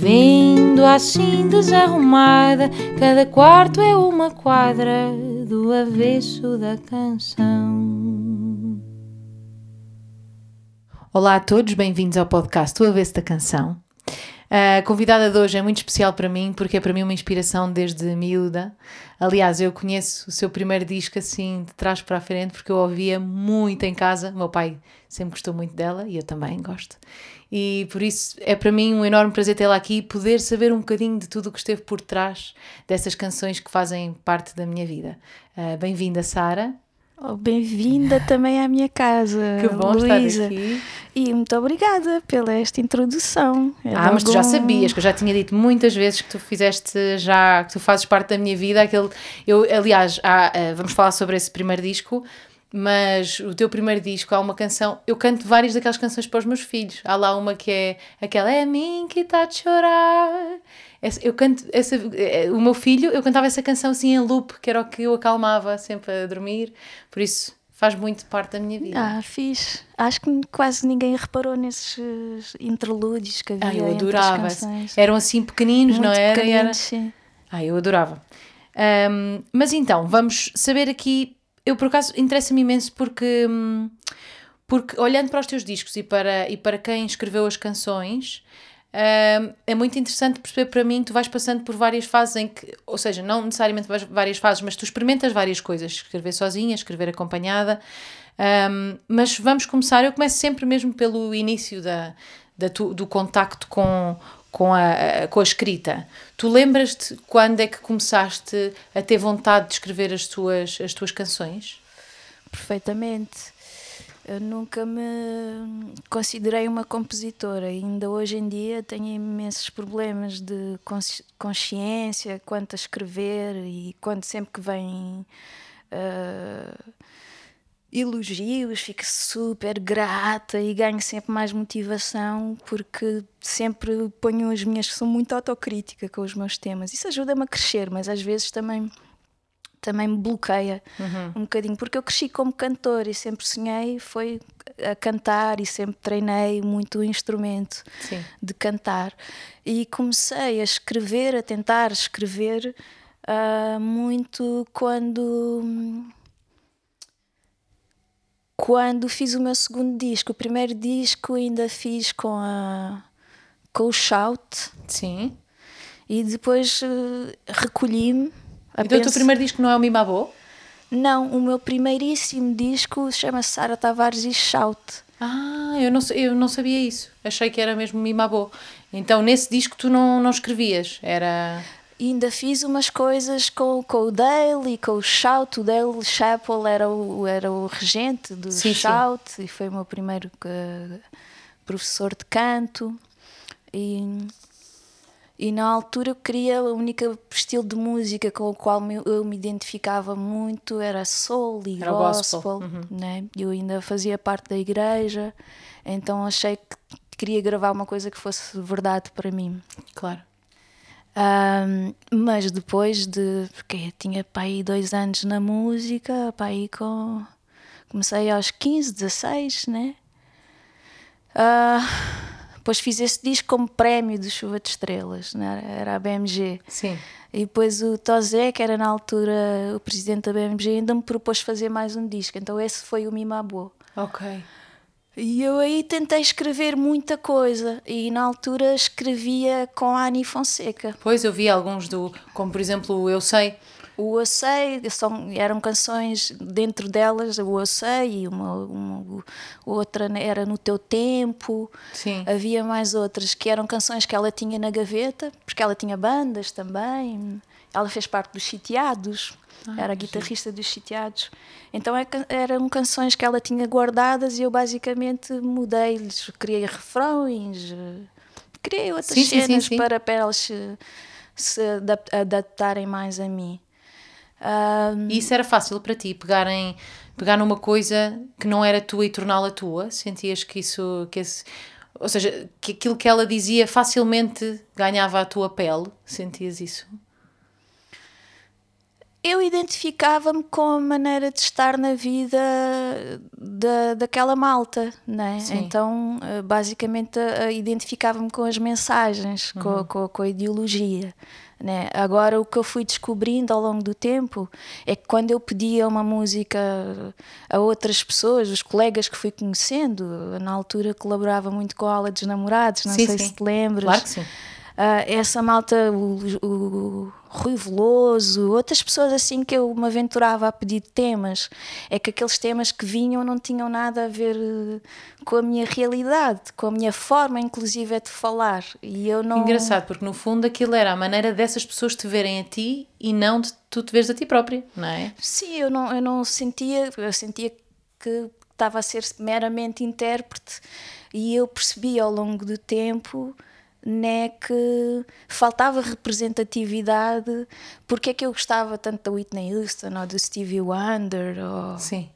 Vendo assim desarrumada, cada quarto é uma quadra do avesso da canção. Olá a todos, bem-vindos ao podcast O Avesso da Canção. A convidada de hoje é muito especial para mim porque é para mim uma inspiração desde miúda. Aliás, eu conheço o seu primeiro disco assim de trás para a frente porque eu ouvia muito em casa. O meu pai sempre gostou muito dela e eu também gosto. E por isso é para mim um enorme prazer tê-la aqui e poder saber um bocadinho de tudo o que esteve por trás dessas canções que fazem parte da minha vida. Uh, Bem-vinda, Sara. Oh, Bem-vinda também à minha casa, Que bom Luísa. estar aqui. E muito obrigada pela esta introdução. É Ah, mas tu já sabias, que eu já tinha dito muitas vezes que tu fizeste já, que tu fazes parte da minha vida. Aquele, eu, aliás, há, eh, vamos falar sobre esse primeiro disco, mas o teu primeiro disco há uma canção. Eu canto várias daquelas canções para os meus filhos. Há lá uma que é aquela É a mim que está a chorar. Essa- eu canto essa, eh, o meu filho, eu cantava essa canção assim em loop, que era o que eu acalmava sempre a dormir. Por isso faz muito parte da minha vida. Ah, fiz. Acho que quase ninguém reparou nesses eh, interlúdios que havia Ah, eu adorava. Eram assim pequeninos, não Muito era? E era- pequeninos, sim. Ah, eu adorava. Ahm, mas então, vamos saber aqui. Eu, por acaso, interessa-me imenso porque, hum, porque, olhando para os teus discos e para, e para quem escreveu as canções, ahm, é muito interessante perceber para mim tu vais passando por várias fases em que, ou seja, não necessariamente várias fases, mas tu experimentas várias coisas, escrever sozinha, escrever acompanhada. Ahm, mas vamos começar, eu começo sempre mesmo pelo início da, da tu- do contacto com, com, a, com a escrita. Tu lembras-te quando é que começaste a ter vontade de escrever as tuas, as tuas canções? Perfeitamente. Eu nunca me considerei uma compositora. Ainda hoje em dia tenho imensos problemas de consci- consciência quanto a escrever e quando sempre que vem ah, elogios fico super grata e ganho sempre mais motivação porque sempre ponho as minhas sou muito autocrítica com os meus temas. Isso ajuda-me a crescer, mas às vezes também também me bloqueia um bocadinho, porque eu cresci como cantor e sempre sonhei foi a cantar e sempre treinei muito o instrumento Sim. de cantar e comecei a escrever, a tentar escrever ah, muito quando quando fiz o meu segundo disco. O primeiro disco ainda fiz com a com o Shout Sim. e depois eh, recolhi-me. Então o teu primeiro disco não é o Mimabô? Não, o meu primeiríssimo disco chama-se Sara Tavares e Shout. Ah, eu não, eu não sabia isso. Achei que era mesmo Mimabô. Então nesse disco tu não, não escrevias, era... E ainda fiz umas coisas com, com o Dale e com o Shout. O Dale Chappell era o, era o regente do Sim, sim. Shout e foi o meu primeiro eh, professor de canto. E, e na altura eu queria, o único estilo de música com o qual me- eu me identificava muito era soul e Era gospel, gospel. uhum. né? Eu ainda fazia parte da igreja, então achei que queria gravar uma coisa que fosse verdade para mim. Claro. Ahm, mas depois de. Porque tinha aí dois anos na música, aí com. Comecei aos 15, 16, né? Ah, depois fiz esse disco como prémio de Chuva de Estrelas, né? era a BMG. Sim. E depois o Tozé, que era na altura o presidente da BMG, ainda me propôs fazer mais um disco. Então esse foi o Mimabô. Ok. E eu aí tentei escrever muita coisa. E na altura escrevia com a Ani Fonseca. Pois eu vi alguns do, como por exemplo o Eu Sei. O Eu Sei, são, eram canções dentro delas, o Eu Sei, e uma, uma- outra era No Teu Tempo. Sim. Havia mais outras que eram canções que ela tinha na gaveta, porque ela tinha bandas também. Ela fez parte dos Sitiados, era a guitarrista dos Sitiados. Então é eram canções que ela tinha guardadas e eu basicamente mudei-lhes, criei refrões, criei outras Sim, sim, sim, cenas sim. Para, para elas se, se adap- adaptarem mais a mim. Ahm, E isso era fácil para ti, pegarem, pegar numa coisa que não era tua e torná-la tua? Sentias que isso, que esse, ou seja, que aquilo que ela dizia facilmente ganhava a tua pele? Sentias isso? Eu identificava-me com a maneira de estar na vida da, daquela malta, né? Então, eh, basicamente, eh, identificava-me com as mensagens, Uhum. com, com, com a ideologia. Né? Agora, o que eu fui descobrindo ao longo do tempo é que quando eu pedia uma música a outras pessoas, os colegas que fui conhecendo, na altura colaborava muito com a aula dos namorados, não Sim, sei sim. se te lembras. Claro que sim. Ah, essa malta, o, o Rui Veloso, outras pessoas assim que eu me aventurava a pedir temas, é que aqueles temas que vinham não tinham nada a ver eh, com a minha realidade, com a minha forma, inclusive, é de falar. E eu não. Engraçado, porque no fundo aquilo era a maneira dessas pessoas te verem a ti e não de tu te veres a ti própria, não é? Sim, eu não, eu não sentia, eu sentia que estava a ser meramente intérprete e eu percebi ao longo do tempo né, que faltava representatividade, porque é que eu gostava tanto da Whitney Houston ou do Stevie Wonder ou Sim.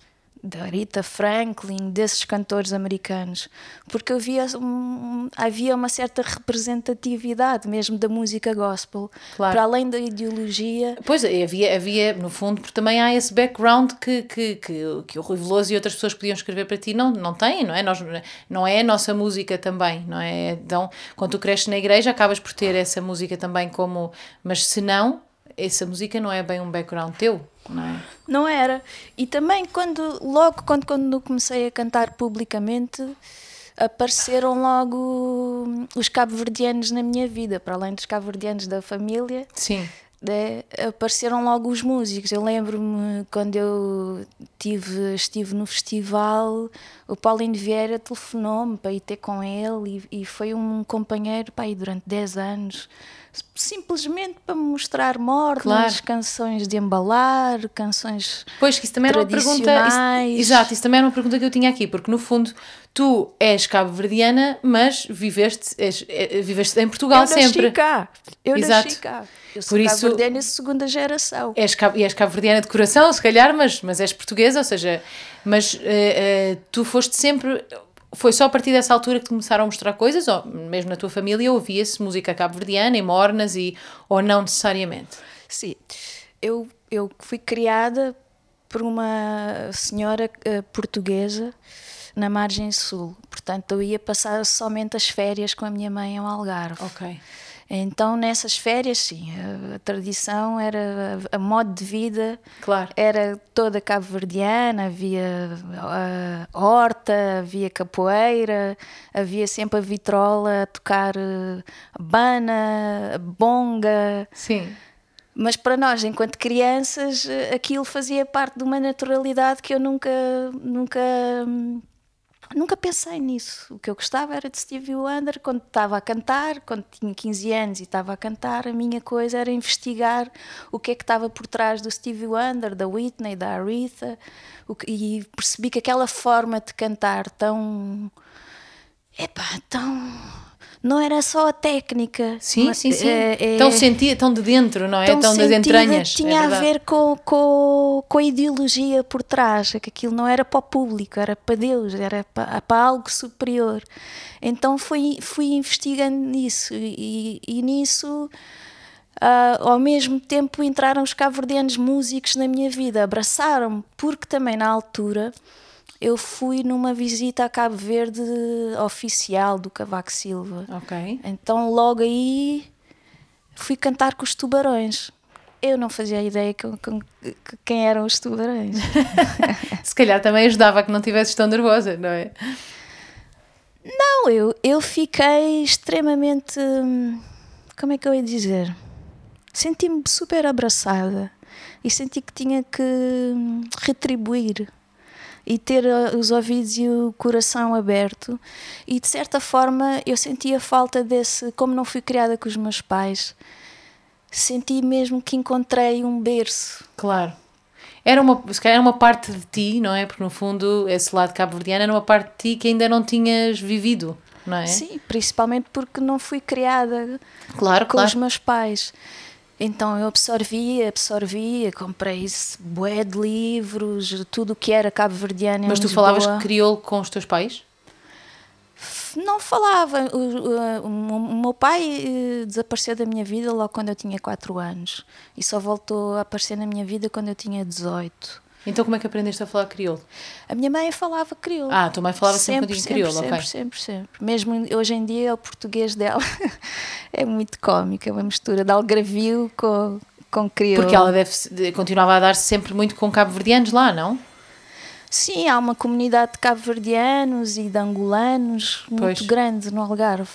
Da Rita Franklin, desses cantores americanos, porque havia, um, havia uma certa representatividade mesmo da música gospel, Claro. para além da ideologia. Pois, havia, havia, no fundo, porque também há esse background que, que, que, que o Rui Veloso e outras pessoas podiam escrever para ti não, não têm, não é? Nós, não é a nossa música também, não é? Então, quando tu cresces na igreja, acabas por ter essa música também como... Mas se não, essa música não é bem um background teu, não é? Não era. E também quando logo quando, quando comecei a cantar publicamente apareceram logo hum, os cabo-verdianos na minha vida, para além dos cabo-verdianos da família, Sim. né, apareceram logo os músicos. Eu lembro-me quando eu tive, estive no festival, o Paulinho Vieira telefonou-me para ir ter com ele e, e foi um companheiro para ir durante 10 anos, simplesmente para me mostrar mornas, Claro. canções de embalar, canções. Pois que isso também era uma pergunta. Isso, exato, isso também era uma pergunta que eu tinha aqui, porque no fundo tu és cabo-verdiana, mas viveste, és- eh, viveste em Portugal eu nasci sempre. cá. Eu Exato. nasci cá. Eu sou cabo-verdiana de segunda geração. És cabo, e és cabo-verdiana de coração, se calhar, mas, mas és portuguesa, ou seja, mas eh, eh, tu foste sempre. Foi só a partir dessa altura que te começaram a mostrar coisas, ou mesmo na tua família ouvia-se música cabo-verdiana, em mornas, e, ou não necessariamente? Sim, eu, eu fui criada por uma senhora eh, portuguesa na margem sul. Portanto, eu ia passar somente as férias com a minha mãe ao Algarve. Ok. Então, nessas férias, sim, a, a tradição era a, a modo de vida Claro. era toda cabo-verdiana, havia ah, horta, havia capoeira, havia sempre a vitrola a tocar eh, bana, bonga. Sim. Mas para nós, enquanto crianças, eh, aquilo fazia parte de uma naturalidade que eu nunca, nunca, hum, nunca pensei nisso. O que eu gostava era de Stevie Wonder quando estava a cantar, quando tinha 15 anos e estava a cantar, a minha coisa era investigar o que é que estava por trás do Stevie Wonder, da Whitney, da Aretha, e percebi que aquela forma de cantar tão. Epá, tão. Não era só a técnica. Sim, mas, sim, sim. é- é- Tão sentia, tão de dentro, não é? tão Tão, das entranhas. Tinha é a ver com, com, com a ideologia por trás, é que aquilo não era para o público, era para Deus, era para, para algo superior. Então fui, fui investigando nisso e, e nisso. ah, ao mesmo tempo entraram os cabo-verdianos músicos na minha vida, abraçaram-me, porque também na altura eu fui numa visita a Cabo Verde oficial do Cavaco Silva. Ok. Então logo aí fui cantar com os tubarões. Eu não fazia ideia com, com- que- quem eram os tubarões. Se calhar também ajudava que não estivesses tão nervosa, não é? Não, eu, eu fiquei extremamente. hum, Como é que eu ia dizer? Senti-me super abraçada e senti que tinha que hum, retribuir e ter uh, os ouvidos e o coração aberto. E de certa forma eu sentia falta desse. Como não fui criada com os meus pais, senti mesmo que encontrei um berço. Claro. Era uma, se calhar era uma parte de ti, não é? Porque no fundo esse lado cabo-verdiano era uma parte de ti que ainda não tinhas vivido. não é? Sim, principalmente porque não fui criada claro, com claro. os meus pais. Então eu absorvia, absorvia, comprei bué de livros, tudo o que era cabo-verdiano. Mas tu falavas crioulo com os teus pais? Não falava. O, o, o, meu pai eh, desapareceu da minha vida logo quando eu tinha 4 anos e só voltou a aparecer na minha vida quando eu tinha 18. Então como é que aprendeste a falar crioulo? A minha mãe falava crioulo. Ah, a tua mãe falava sempre, sempre um crioulo, sempre, ok. Sempre, sempre, Mesmo hoje em dia o português dela é muito cómico, é uma mistura de algravio com, com crioulo. Porque ela deve, continuava a dar-se sempre muito com cabo-verdianos lá, não? Sim, há uma comunidade de cabo-verdianos e de angolanos muito pois. grande no Algarve.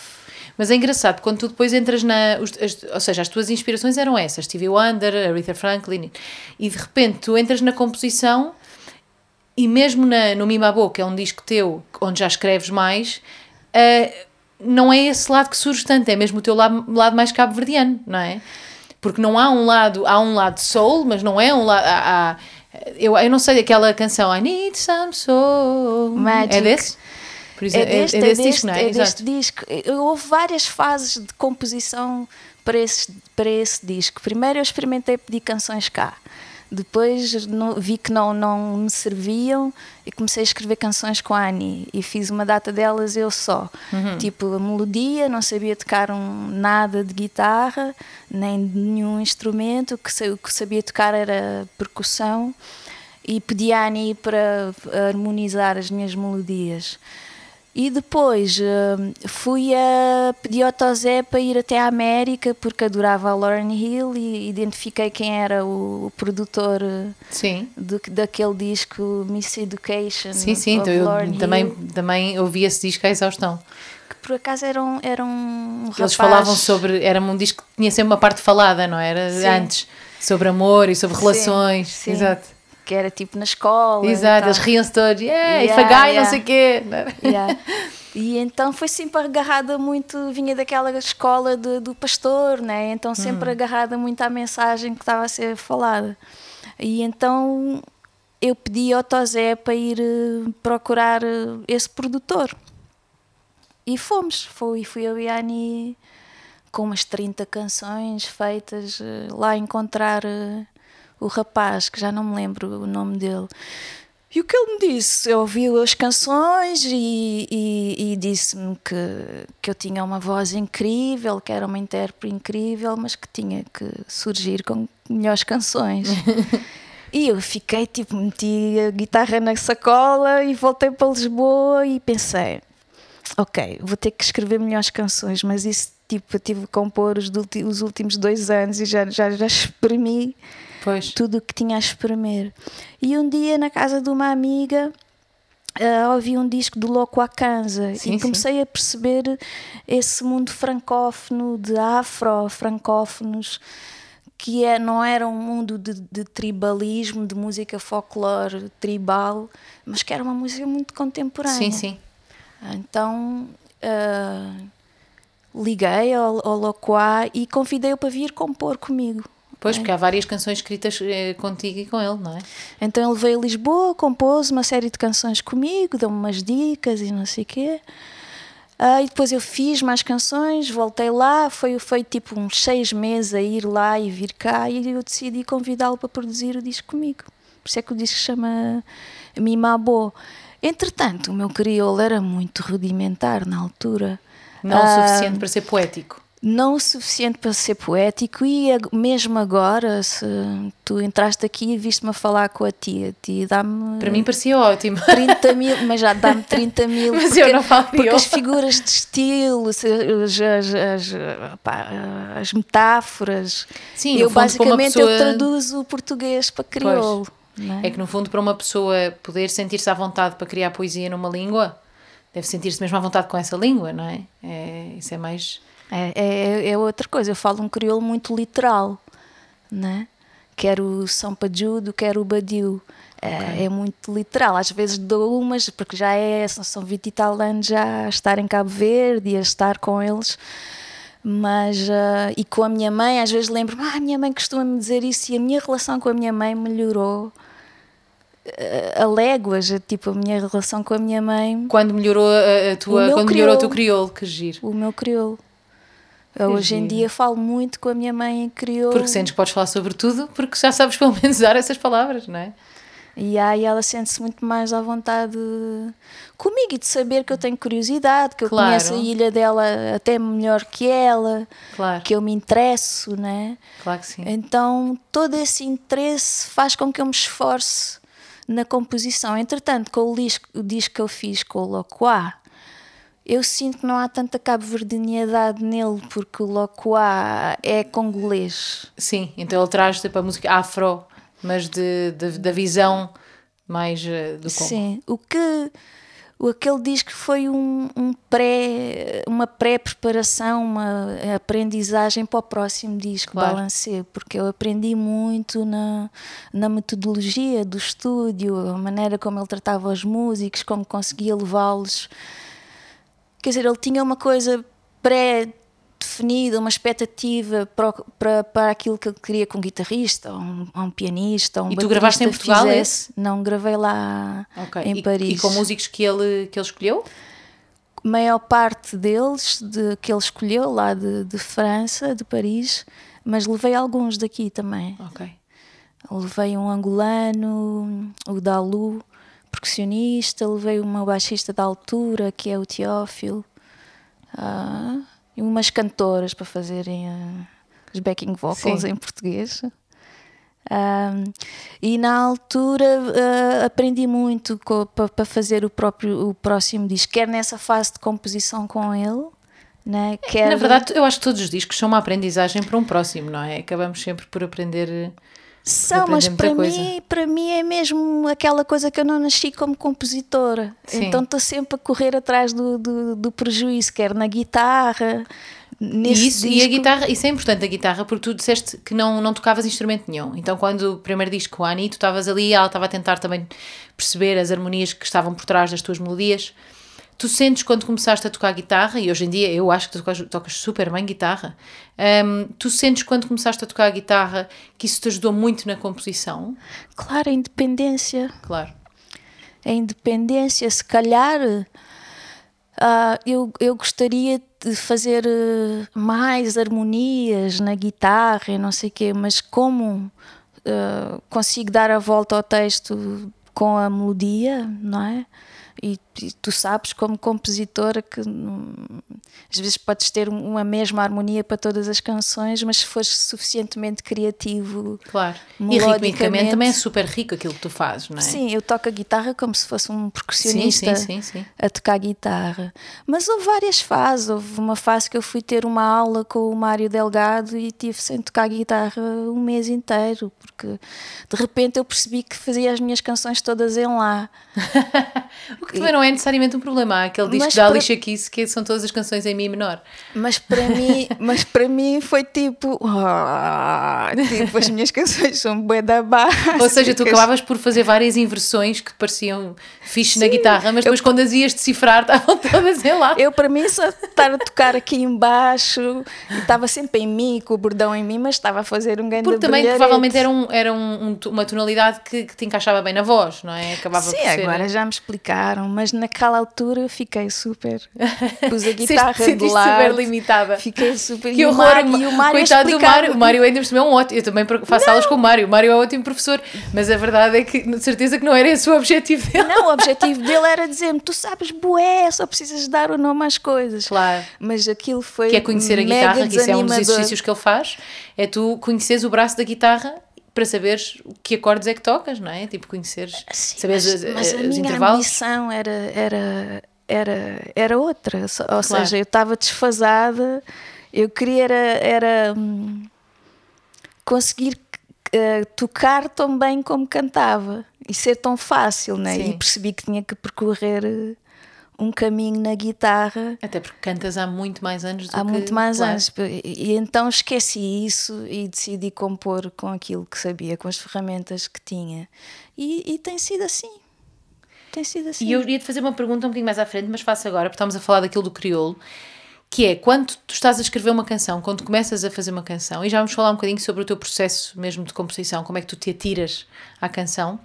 Mas é engraçado, quando tu depois entras na. As, ou seja, as tuas inspirações eram essas, Stevie Wonder, Aretha Franklin, e de repente tu entras na composição e mesmo na, no Mimabo, que é um disco teu, onde já escreves mais, uh, não é esse lado que surge tanto, é mesmo o teu lado, lado mais cabo-verdiano, não é? Porque não há um lado, há um lado soul, mas não é um lado. Há, há, eu, eu não sei aquela canção I Need Some Soul. Magic. É desse? Por exemplo, é, deste, é, é desse, é deste disco, não é? É deste disco. Houve várias fases de composição para esse, para esse disco. Primeiro eu experimentei pedir canções cá. Depois no, vi que não, não me serviam e comecei a escrever canções com a Annie e fiz uma data delas eu só. Uhum. Tipo, a melodia, não sabia tocar um, nada de guitarra, nem de nenhum instrumento, o que, que sabia tocar era percussão e pedi a Annie para harmonizar as minhas melodias. E depois uh, fui a pedir ao Tozé para ir até a América porque adorava a Lauren Hill e identifiquei quem era o, o produtor sim. De, daquele disco Miss Education. Sim, sim, então eu também, também ouvi esse disco à exaustão. Que por acaso era um, era um Eles rapaz... falavam sobre. Era um disco que tinha sempre uma parte falada, não era? Sim. Antes. Sobre amor e sobre relações. Sim, sim. Exato que era tipo na escola. Exato, eles riam-se todos, yeah, yeah, fagai, yeah. não sei o quê. Yeah. E então foi sempre agarrada muito, vinha daquela escola de, do pastor, né? então sempre hum. agarrada muito à mensagem que estava a ser falada. E então eu pedi ao Tozé para ir uh, procurar uh, esse produtor. E fomos, fui, fui eu e a Ani com umas 30 canções feitas uh, lá encontrar o rapaz, que já não me lembro o nome dele. E o que ele me disse? Eu ouvi as canções e, e, e disse-me que, que eu tinha uma voz incrível, que era uma intérprete incrível, mas que tinha que surgir com melhores canções. e eu fiquei tipo, meti a guitarra na sacola e voltei para Lisboa e pensei: ok, vou ter que escrever melhores canções, mas isso tipo, eu tive que compor os, os últimos dois anos e já, já, já exprimi Pois. tudo o que tinha a espremer. E um dia, na casa de uma amiga, uh, ouvi um disco do Loco Akanza e comecei sim. a perceber esse mundo francófono de afro-francófonos que é, não era um mundo de, de, tribalismo, de música folclore tribal, mas que era uma música muito contemporânea. Sim, sim. Então uh, liguei ao, ao Locoá e convidei-o para vir compor comigo. Pois, é. porque há várias canções escritas eh, contigo e com ele, não é? Então ele veio a Lisboa, compôs uma série de canções comigo, deu-me umas dicas e não sei o quê. Ah, e depois eu fiz mais canções, voltei lá, foi, foi tipo uns seis meses a ir lá e vir cá e eu decidi convidá-lo para produzir o disco comigo. Por isso é que o disco se chama Mimabo. Entretanto, o meu crioulo era muito rudimentar na altura. Não o ah, suficiente para ser poético não o suficiente para ser poético e mesmo agora se tu entraste aqui e viste-me a falar com a tia, tia dá-me para mim parecia ótimo 30 mil, mas já dá-me 30 mil mas porque, eu não falo porque as figuras de estilo as, as, as, as metáforas Sim, eu basicamente pessoa... eu traduzo o português para crioulo é? é? que no fundo para uma pessoa poder sentir-se à vontade para criar poesia numa língua deve sentir-se mesmo à vontade com essa língua, não é? é isso é mais é, é, é, outra coisa. Eu falo um crioulo muito literal, né? Quer o São Pajudo, quer o Badiu. É, okay. é, muito literal. Às vezes dou umas, porque já é, são 20 e tal anos já a estar em Cabo Verde e a estar com eles. Mas, uh, e com a minha mãe, às vezes lembro-me, ah, a minha mãe costuma-me dizer isso, e a minha relação com a minha mãe melhorou a, a léguas, tipo a minha relação com a minha mãe. Quando melhorou a, a tua, quando melhorou o teu crioulo. crioulo, que giro. O meu crioulo. Eu Hoje em dia falo muito com a minha mãe em crioulo. Porque sentes que podes falar sobre tudo, porque já sabes pelo menos usar essas palavras, não é? E aí ela sente-se muito mais à vontade comigo e de saber que eu tenho curiosidade, que eu Claro. conheço a ilha dela até melhor que ela, Claro, que eu me interesso, né? claro que sim. Então todo esse interesse faz com que eu me esforce na composição. Entretanto, com o disco, o disco que eu fiz com o Locoá, eu sinto que não há tanta cabo-verdinhadade nele, porque o Locoá é congolês. Sim, então ele traz tipo a música afro, mas de, de- da visão mais eh, do Congo. Sim, o que o, aquele disco foi um, um pré, uma pré-preparação, uma aprendizagem para o próximo disco, Claro. Balancê, porque eu aprendi muito na, na metodologia do estúdio, a maneira como ele tratava os músicos, como conseguia levá-los. Quer dizer, ele tinha uma coisa pré-definida, uma expectativa para, para, para aquilo que ele queria com um guitarrista, ou um, um pianista, ou um E tu gravaste em Portugal fizesse. Não, gravei lá Ok. em e, Paris. E com músicos que ele, que ele escolheu? maior parte deles de, que ele escolheu lá de, de França, de Paris, mas levei alguns daqui também. Ok. Levei um angolano, o Dalu, percussionista, levei uma baixista da altura, que é o Teófilo, ah, e umas cantoras para fazerem ah, os backing vocals Sim. em português. Ah, e na altura ah, aprendi muito para fazer o próprio o próximo disco, quer nessa fase de composição com ele, né? quer Na verdade, eu acho que todos os discos são uma aprendizagem para um próximo, não é? Acabamos sempre por aprender. São, mas para mim, para mim é mesmo aquela coisa que eu não nasci como compositora. Sim. Então estou sempre a correr atrás do, do, do prejuízo, quer na guitarra, nesse E, isso, e a disco. guitarra, isso é importante, a guitarra, porque tu disseste que não, não tocavas instrumento nenhum. Então, quando o primeiro disco com a Ani, tu estavas ali, ela estava a tentar também perceber as harmonias que estavam por trás das tuas melodias. Tu sentes quando começaste a tocar guitarra, e hoje em dia eu acho que tu tocas, tocas super bem guitarra, hum, tu sentes quando começaste a tocar guitarra que isso te ajudou muito na composição? Claro, a independência. Claro. A independência, se calhar ah, eu, eu gostaria de fazer eh, mais harmonias na guitarra e não sei o quê, mas como ah, consigo dar a volta ao texto com a melodia, não é? E, e tu sabes, como compositora, que às vezes podes ter um, uma mesma harmonia para todas as canções, mas se fores suficientemente criativo, Claro. E ritmicamente também é super rico aquilo que tu fazes, não é? Sim, eu toco a guitarra como se fosse um percussionista sim, sim, sim. a tocar guitarra. Mas houve várias fases. Houve uma fase que eu fui ter uma aula com o Mário Delgado e tive sem tocar guitarra um mês inteiro, porque de repente eu percebi que fazia as minhas canções todas em lá. O que também não é necessariamente um problema. Há aquele disco Mas da para- Alicia Keys que são todas as canções em Mi menor. Mas para mim, mas para mim foi tipo, ah, tipo as minhas canções são bué da. Ou seja, tu acabavas por fazer várias inversões que pareciam fixe na guitarra, mas depois quando as ias decifrar estavam todas em lá. Eu, para mim, só estar a tocar aqui embaixo e estava sempre em mim, com o bordão em mim, mas estava a fazer um grande Porque também brilharete. provavelmente era, um, era um- um- uma tonalidade que, que te encaixava bem na voz, não é? Acabava Sim, agora já me explicaram, mas naquela altura eu fiquei super. Pus a guitarra de sentiste lado. super limitada. Fiquei super. Que e o horror, Mário, o Mário a coitado do. Mário. O Mário ainda é um ótimo. Eu também faço aulas com o Mário. O Mário é um ótimo professor, mas a verdade é que, de certeza, que não era esse o objetivo dele. Não, o objetivo dele era dizer-me: tu sabes, bué, só precisas dar o nome às coisas. Claro. Mas aquilo foi. que é conhecer a guitarra, que isso é um dos exercícios que ele faz, é tu conheceres o braço da guitarra para saberes que acordes é que tocas, não é? Tipo, conheceres, Sim, saberes mas, as- mas a os minha intervalos. ambição era, era, era, era outra. Ou seja, eu estava desfasada, eu queria era, era hum, conseguir eh, tocar tão bem como cantava e ser tão fácil, né? Sim. E percebi que tinha que percorrer eh, um caminho na guitarra Até porque cantas há muito mais anos do há que... muito mais claro. anos. E, então esqueci isso e decidi compor com aquilo que sabia, com as ferramentas que tinha. E, e tem sido assim. Tem sido assim. E eu ia-te fazer uma pergunta um bocadinho mais à frente, mas faço agora, porque estamos a falar daquilo do crioulo, que é, quando tu estás a escrever uma canção, quando começas a fazer uma canção, e já vamos falar um bocadinho sobre o teu processo mesmo de composição, como é que tu te atiras à canção,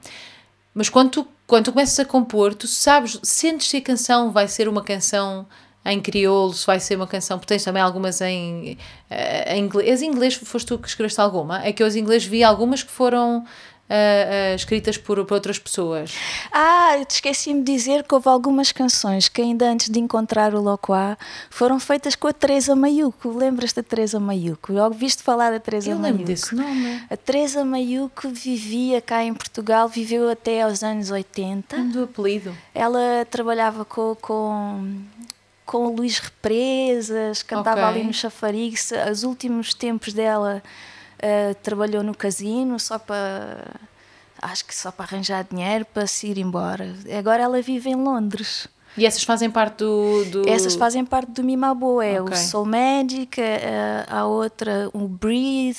Mas quando tu, quando tu começas a compor, tu sabes, sentes se a canção vai ser uma canção em crioulo, se vai ser uma canção, porque tens também algumas em, eh, em inglês. As inglês foste tu que escreveste alguma? É que eu as inglês vi algumas que foram uh, uh, escritas por, por outras pessoas. Ah, eu esqueci-me de dizer que houve algumas canções que ainda antes de encontrar o Locoá foram feitas com a Teresa Maiuco. Lembras da Teresa Maiuco? Eu ouviste falar da Teresa eu Maiuco? lembro desse nome. A Teresa Maiuco vivia cá em Portugal, viveu até aos anos 80. Do apelido. Ela trabalhava com, com com o Luís Represas, cantava Ok. ali no chafariz. Os últimos tempos dela eh, trabalhou no casino só para. Acho que só para arranjar dinheiro para se ir embora. Agora ela vive em Londres. E essas fazem parte do. do... Essas fazem parte do Mimabo, é Ok. o Soul Magic, eh, a outra, o Breathe.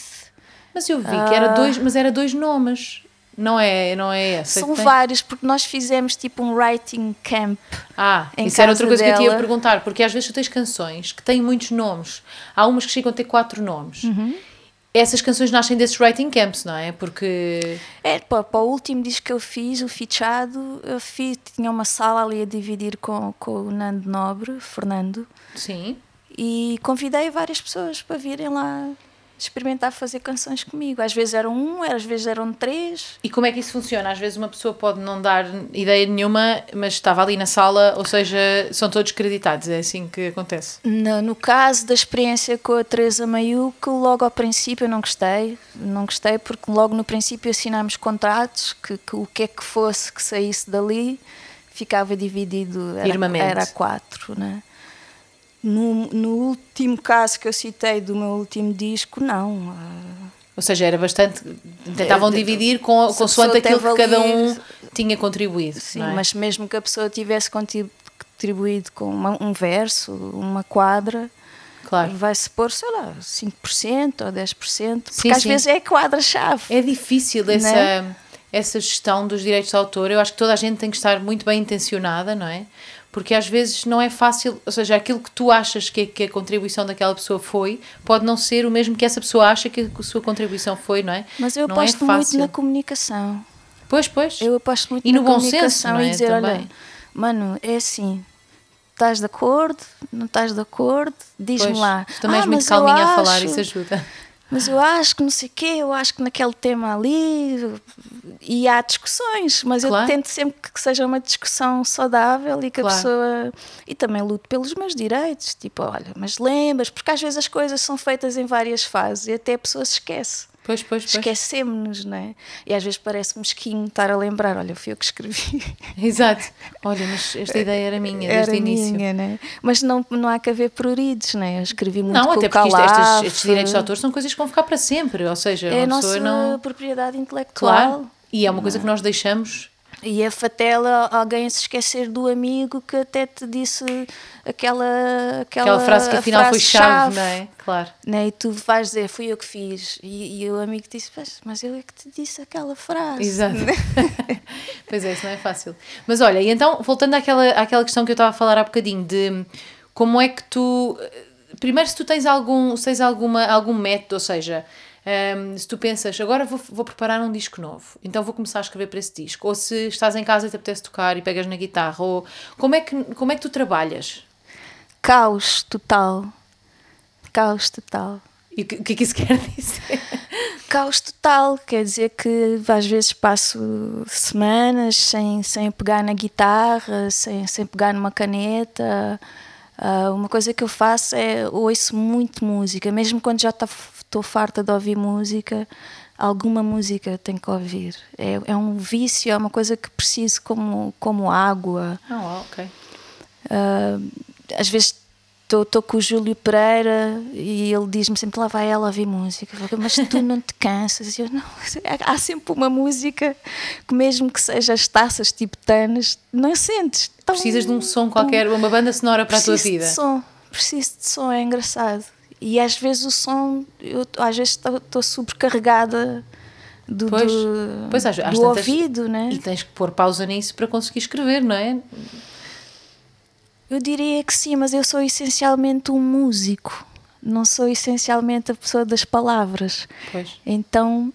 Mas eu vi que era Ah. dois, mas era dois nomes. Não é, não é essa. São vários, porque nós fizemos tipo um writing camp. Ah, isso era outra coisa que eu te ia dela. perguntar, porque às vezes tu tens canções que têm muitos nomes. Há umas que chegam a ter quatro nomes. Uhum. Essas canções nascem desses writing camps, não é? Porque. É, para, para o último disco que eu fiz, o Fichado, eu fiz, tinha uma sala ali a dividir com, com o Nando Nobre, Fernando, Sim. e convidei várias pessoas para virem lá experimentar fazer canções comigo. Às vezes eram um, às vezes eram três. E como é que isso funciona? Às vezes uma pessoa pode não dar ideia nenhuma, mas estava ali na sala, ou seja, são todos creditados. É assim que acontece. No, no caso da experiência com a Teresa Maiuca, logo ao princípio eu não gostei, não gostei porque logo no princípio assinámos contratos que, que o que é que fosse que saísse dali ficava dividido, era, Irmamente. era quatro, né? No, no último caso que eu citei do meu último disco, não. ah, Ou seja, era bastante. Tentavam É, dividir com, consoante aquilo que cada um tinha contribuído. Sim, é? mas mesmo que a pessoa tivesse contribuído com uma- um verso, uma quadra, Claro. vai-se pôr, sei lá, 5% ou 10%, porque Sim, às sim. vezes é a quadra-chave. É difícil essa, Né? essa gestão dos direitos de autor. Eu acho que toda a gente tem que estar muito bem intencionada, não é? Porque às vezes não é fácil, ou seja, aquilo que tu achas que, que a contribuição daquela pessoa foi, pode não ser o mesmo que essa pessoa acha que a sua contribuição foi, não é? Mas eu não é aposto muito fácil. na comunicação. Pois, pois. Eu aposto muito E na no bom comunicação senso, não é? e dizer, Também. olha, mano, é assim, estás de acordo, não estás de acordo, diz-me lá. tu também és "Ah, muito mas eu calminha a falar, acho- isso ajuda. Mas eu acho que não sei o quê, eu acho que naquele tema ali. E há discussões, mas Claro. eu tento sempre que seja uma discussão saudável e que Claro. a pessoa. E também luto pelos meus direitos. Tipo, olha, mas lembras, porque às vezes as coisas são feitas em várias fases e até a pessoa se esquece. Pois, pois, pois. Esquecemos-nos, não é? E às vezes parece mesquinho estar a lembrar, olha, fui eu que escrevi. Exato. Olha, mas esta ideia era minha Era desde o início. minha, né? Mas não, não há que haver pruridos, né? Eu escrevi muito Não, até porque isto- estes, estes direitos de autor são coisas que vão ficar para sempre. Ou seja, É a nossa não. propriedade intelectual. Claro. E é uma coisa que nós deixamos. E a fatela, alguém se esquecer do amigo que até te disse aquela aquela, Aquela frase que afinal foi chave, frase-chave, não é? Claro. né? E tu vais dizer, fui eu que fiz. E, e o amigo disse, "Pois, mas eu é que te disse aquela frase. Exato. pois é, isso não é fácil. Mas olha, e então, voltando àquela, àquela questão que eu estava a falar há bocadinho, de como é que tu. Primeiro, se tu tens algum, se tens alguma, algum método, ou seja, hum, se tu pensas, agora vou, vou preparar um disco novo, então vou começar a escrever para esse disco, ou se estás em casa e te apetece tocar e pegas na guitarra, ou como é que, como é que tu trabalhas? Caos total. Caos total. E o que, que é que isso quer dizer? Caos total, quer dizer que às vezes passo semanas sem, sem pegar na guitarra, sem, sem pegar numa caneta. Ah, uma coisa que eu faço é ouço muito música, mesmo quando já estou farta de ouvir música, alguma música tenho que ouvir. É, é um vício, é uma coisa que preciso como, como água. Ah, ok. Ah, às vezes estou com o Júlio Pereira e ele diz-me sempre: lá vai ela ouvir música. Mas tu não te cansas? E eu, não, há sempre uma música que, mesmo que seja as taças tibetanas, não sentes. Tão- Precisas de um som qualquer, uma banda sonora para a tua preciso vida. De som, preciso de som, é engraçado. E às vezes o som, eu às vezes estou sobrecarregada do, Pois, do, pois, às- às do tantas- ouvido, né? E tens que pôr pausa nisso para conseguir escrever, não é? Eu diria que sim, mas eu sou essencialmente um músico, não sou essencialmente a pessoa das palavras. Pois. Então,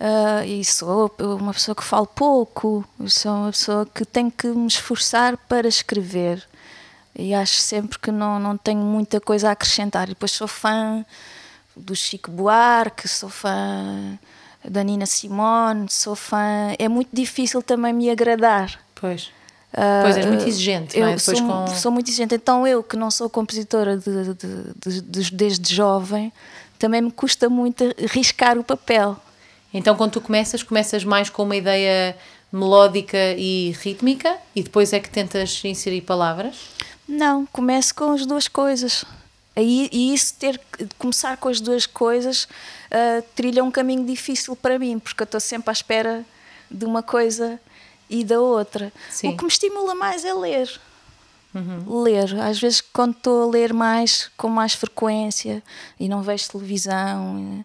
Uh, e sou uma pessoa que falo pouco, sou uma pessoa que tem que me esforçar para escrever. E acho sempre que não, não tenho muita coisa a acrescentar. E depois sou fã do Chico Buarque, sou fã da Nina Simone, sou fã. É muito difícil também me agradar. Pois. Pois és muito exigente, eu não é? Depois sou, com... sou muito exigente. Então eu, que não sou compositora de, de, de, desde jovem, também me custa muito riscar o papel. Então quando tu começas, começas mais com uma ideia melódica e rítmica e depois é que tentas inserir palavras? Não, começo com as duas coisas. Aí, e isso ter começar com as duas coisas uh, trilha um caminho difícil para mim, porque eu estou sempre à espera de uma coisa e da outra. Sim. O que me estimula mais é ler. Uhum. Ler. Às vezes, quando estou a ler mais, com mais frequência e não vejo televisão,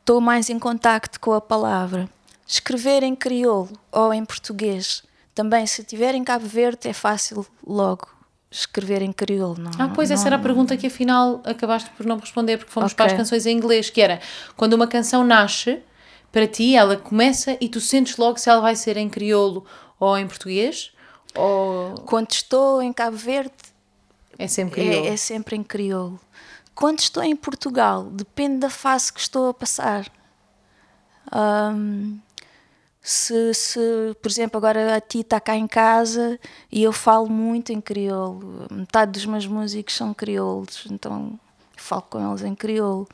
estou mais em contacto com a palavra. Escrever em crioulo ou em português, também, se tiver em Cabo Verde, é fácil logo escrever em crioulo. Não, ah, pois, não, essa era a pergunta que afinal acabaste por não responder, porque fomos okay. para as canções em inglês, que era quando uma canção nasce, para ti ela começa e tu sentes logo se ela vai ser em crioulo ou em português? Ou... Quando estou em Cabo Verde, é sempre crioulo. É, é sempre em crioulo. Quando estou em Portugal, depende da fase que estou a passar. Um, se, se, por exemplo, agora a ti está cá em casa e eu falo muito em crioulo, metade dos meus músicos são crioulos, então falo com eles em crioulo.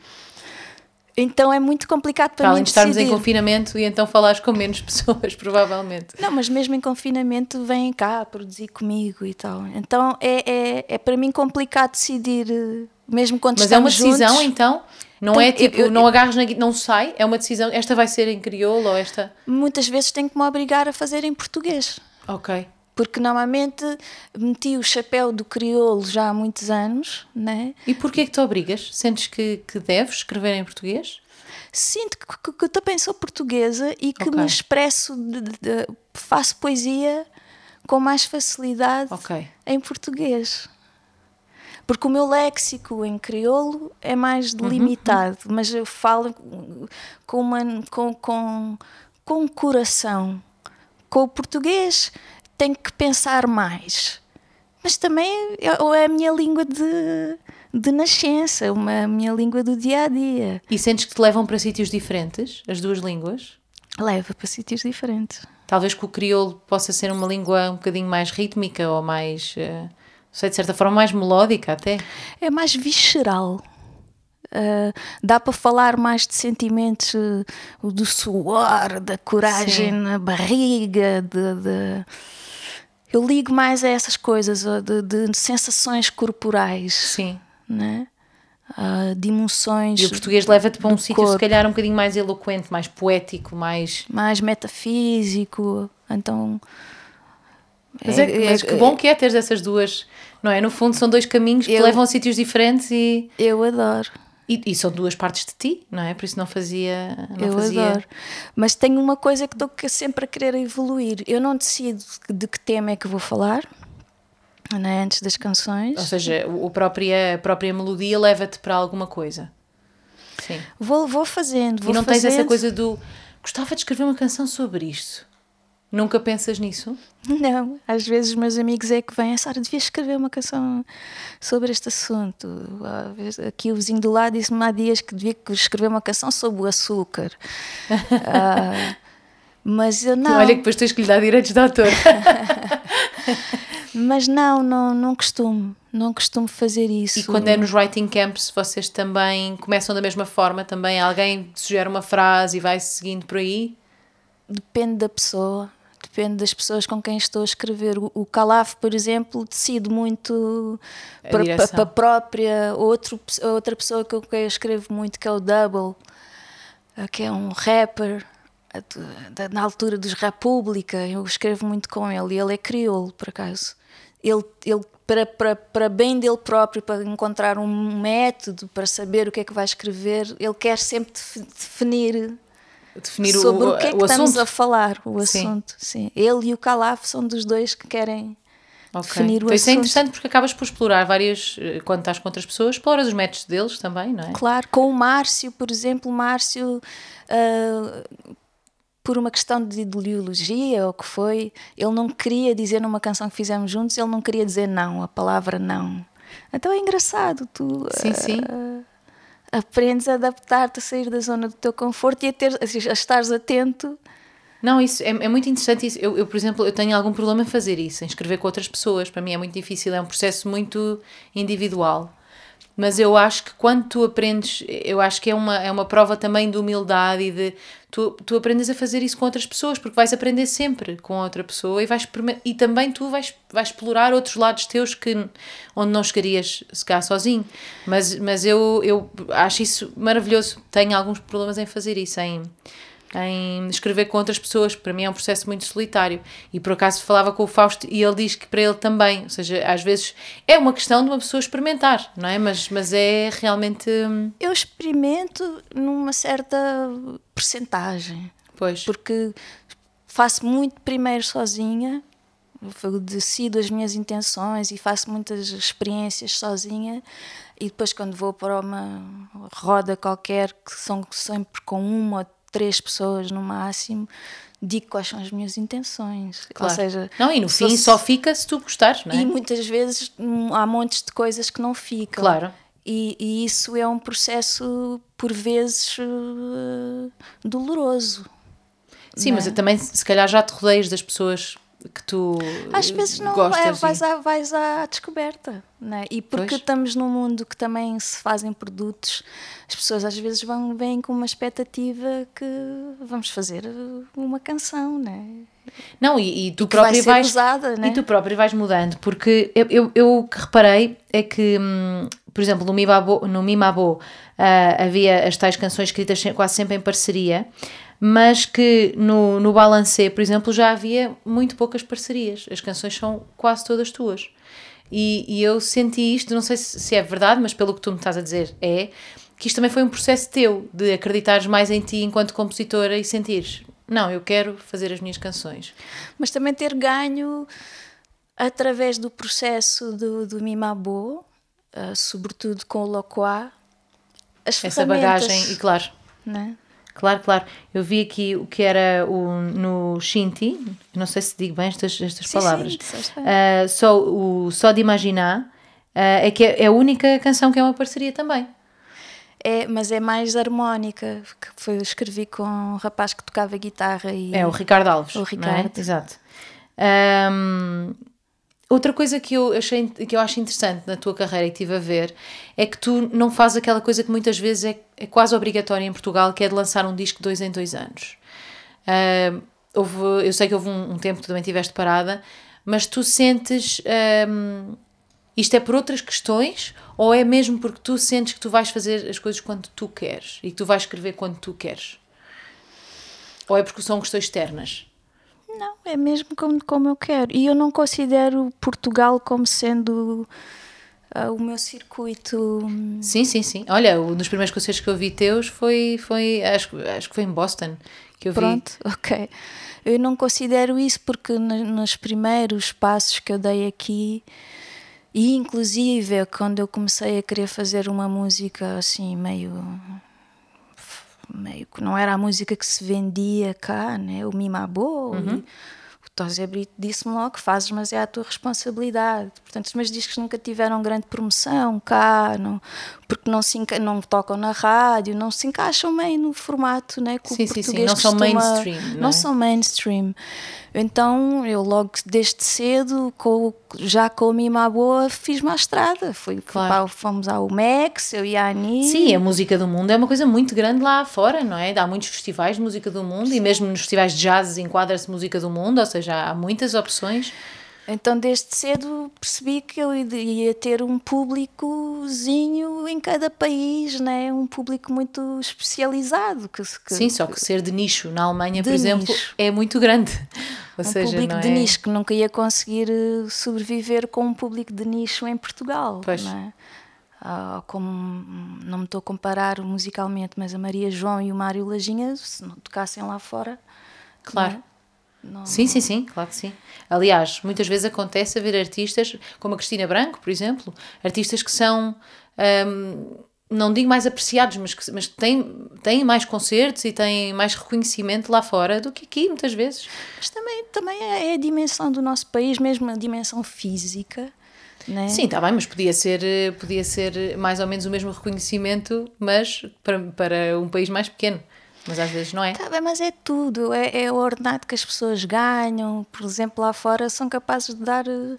Então é muito complicado para, para mim. Além de estarmos em confinamento e então falares com menos pessoas, provavelmente. Não, mas mesmo em confinamento vêm cá produzir comigo e tal. Então é, é, é para mim complicado decidir, mesmo quando mas estamos juntos. Mas é uma decisão juntos, então? Não é tipo, eu, eu, não agarres na não sai, é uma decisão, esta vai ser em crioulo ou esta? Muitas vezes tenho que me obrigar a fazer em português. Ok. Porque normalmente meti o chapéu do crioulo já há muitos anos, né? E porquê que te obrigas? Sentes que, que deves escrever em português? Sinto que, que, que também sou portuguesa e que okay. me expresso, de, de, de, faço poesia com mais facilidade okay. em português porque o meu léxico em crioulo é mais uhum, delimitado, uhum. mas eu falo com, uma, com, com, com coração. Com o português tenho que pensar mais, mas também é, é a minha língua de, de nascença, uma a minha língua do dia a dia. E sentes que te levam para sítios diferentes, as duas línguas? Leva para sítios diferentes. Talvez que o crioulo possa ser uma língua um bocadinho mais rítmica ou mais. Uh sei, de certa forma mais melódica até. É mais visceral. Uh, dá para falar mais de sentimentos uh, do suor, da coragem Sim. na barriga, de, de, eu ligo mais a essas coisas, de, de sensações corporais. Sim. Né? Uh, de emoções. E o português leva-te para um sítio, se calhar, um bocadinho mais eloquente, mais poético, mais. Mais metafísico. Então. Mas, é, é, mas que bom que é ter essas duas não é? No fundo, são dois caminhos que eu, levam a sítios diferentes e. Eu adoro. E, e, são duas partes de ti, não é? Por isso não fazia. Não eu fazia... adoro. Mas tenho uma coisa que estou sempre a querer evoluir. Eu não decido de que tema é que vou falar. É? Antes das canções. Ou seja, o própria, a própria melodia leva-te para alguma coisa. Sim. Vou, vou fazendo. Vou e não fazendo. tens essa coisa do. Gostava de escrever uma canção sobre isto. Nunca pensas nisso? Não, às vezes os meus amigos é que vêm, a Sara, devia escrever uma canção sobre este assunto. Aqui o vizinho do lado disse-me há dias que devia escrever uma canção sobre o açúcar. uh, mas eu não. Olha que depois tens que lhe dar direitos de autor. mas não, não, não costumo. Não costumo fazer isso. E quando é nos writing camps, vocês também começam da mesma forma? Também alguém sugere uma frase e vai seguindo por aí? Depende da pessoa depende das pessoas com quem estou a escrever. O, Calaf, por exemplo, decide muito para a própria. Outro, outra pessoa com quem eu escrevo muito, que é o Double, eh, que é um rapper na altura dos República. Eu escrevo muito com ele e ele é crioulo, por acaso. Ele, ele para, para, para bem dele próprio, para encontrar um método para saber o que é que vai escrever, ele quer sempre definir definir sobre o, o que é que estamos assunto. a falar, o assunto. Sim. Ele e o Calaf são dos dois que querem Ok. definir o Então isso é assunto. interessante porque acabas por explorar várias, eh, quando estás com outras pessoas, exploras os métodos deles também, não é? Claro, com o Márcio, por exemplo, o Márcio, ah, por uma questão de ideologia ou o que foi, ele não queria dizer numa canção que fizemos juntos, ele não queria dizer não, a palavra não. Então é engraçado, tu Sim, sim. Aprendes a adaptar-te, a sair da zona do teu conforto e a, ter, a estares atento. Não, isso é, é muito interessante. Isso. Eu, eu, por exemplo, eu tenho algum problema em fazer isso, em escrever com outras pessoas. Para mim é muito difícil, é um processo muito individual. Mas eu acho que quando tu aprendes, eu acho que é uma, é uma prova também de humildade e de tu, tu aprendes a fazer isso com outras pessoas, porque vais aprender sempre com outra pessoa e, vais, e também tu vais, vais explorar outros lados teus que, onde não chegarias se calhar sozinho. Mas, mas eu, eu acho isso maravilhoso. Tenho alguns problemas em fazer isso, em, em escrever com outras pessoas, para mim é um processo muito solitário. E por acaso falava com o Fausto e ele diz que para ele também, ou seja, às vezes é uma questão de uma pessoa experimentar, não é? Mas, mas é realmente. hum, Eu experimento numa certa percentagem. Pois. porque faço muito primeiro sozinha, decido as minhas intenções e faço muitas experiências sozinha e depois quando vou para uma roda qualquer que são sempre com uma ou três pessoas no máximo digo quais são as minhas intenções Claro. ou seja não, e no fim só fica se tu gostares, não é? e muitas vezes hum, há montes de coisas que não ficam Claro. e, e isso é um processo por vezes eh, doloroso Sim, não mas é? eu também, se calhar, já te rodeias das pessoas que tu Às vezes não é, vais, à, vais à descoberta. Né? E porque Pois. estamos num mundo que também se fazem produtos, as pessoas às vezes vão, vêm com uma expectativa que vamos fazer uma canção, né? Não, e, e tu vai próprio ser vais. usada, né? E tu próprio vais mudando, porque eu, eu, eu que reparei é que, hum, por exemplo, no Mimabo, no Mimabo ah, havia as tais canções escritas se- quase sempre em parceria, mas que no, no Balancê, por exemplo, já havia muito poucas parcerias. As canções são quase todas tuas. E, e eu senti isto, não sei se, se é verdade, mas pelo que tu me estás a dizer, é que isto também foi um processo teu, de acreditares mais em ti enquanto compositora e sentires, não, eu quero fazer as minhas canções. Mas também ter ganho através do processo do, do Mimabo, ah, sobretudo com o Locoá, as Essa ferramentas, bagagem, e claro, né? Claro, claro. Eu vi aqui o que era o, no Shinti, não sei se digo bem estas, estas Sim, palavras. sim. Ah, só, o Só de Imaginar ah, é que é, é a única canção que é uma parceria também. É, mas é mais harmónica, que foi, escrevi com um rapaz que tocava guitarra e É o Ricardo Alves. O é? Ricardo. Exato. Ahm, outra coisa que eu achei que eu acho interessante na tua carreira e estive a ver é que tu não fazes aquela coisa que muitas vezes é, é quase obrigatória em Portugal, que é de lançar um disco dois em dois anos. Ahm, houve, eu sei que houve um, um tempo que também estiveste parada, mas tu sentes ahm, isto é por outras questões ou é mesmo porque tu sentes que tu vais fazer as coisas quando tu queres e que tu vais escrever quando tu queres? Ou é porque são questões externas? Não, é mesmo como, como eu quero. E eu não considero Portugal como sendo ah, o meu circuito. hum, Sim, sim, sim. Olha, um dos primeiros concertos que eu vi teus foi, foi acho, acho que foi em Boston que eu vi. Pronto, ok. Eu não considero isso porque nos primeiros passos que eu dei aqui, e inclusive quando eu comecei a querer fazer uma música assim meio meio que não era a música que se vendia cá, né? O Mimabo e o Tosé Brito disse-me logo que fazes, mas é a tua responsabilidade. Portanto, os meus discos nunca tiveram grande promoção cá, não, porque não, se não tocam na rádio, não se encaixam meio no formato, né? Que o Sim, sim, sim, português não são costuma- mainstream, não Não é? são mainstream. Então, eu logo desde cedo, com, já com a Mima Boa, fiz-me à estrada. Fui, Claro. para- fomos ao Mex, eu e a Ani. Sim, a música do mundo é uma coisa muito grande lá fora, não é? Há muitos festivais de música do mundo e mesmo nos festivais de jazz enquadra-se música do mundo, ou seja, há muitas opções. Então, desde cedo percebi que eu ia ter um públicozinho em cada país, né? um público muito especializado. Que, que, Sim, só que ser de nicho na Alemanha, por exemplo, nicho. é muito grande. Ou um seja, público de é... nicho que nunca ia conseguir eh, sobreviver com um público de nicho em Portugal. Pois. Não é? Ah, como não me estou a comparar musicalmente, mas a Maria João e o Mário Lajinha, se não tocassem lá fora, Claro. não é? Não- Sim, sim, sim, claro que sim. Aliás, muitas vezes acontece haver artistas, como a Cristina Branco, por exemplo, artistas que são, hum, não digo mais apreciados, mas que, mas têm, têm mais concertos e têm mais reconhecimento lá fora do que aqui, muitas vezes. Mas também, também é é a dimensão do nosso país, mesmo a dimensão física. Né? Sim, está bem, mas podia ser, podia ser mais ou menos o mesmo reconhecimento, mas para, para um país mais pequeno. Mas às vezes não é. Tá bem, mas é tudo. É, é o ordenado que as pessoas ganham. Por exemplo, lá fora são capazes de dar, eh,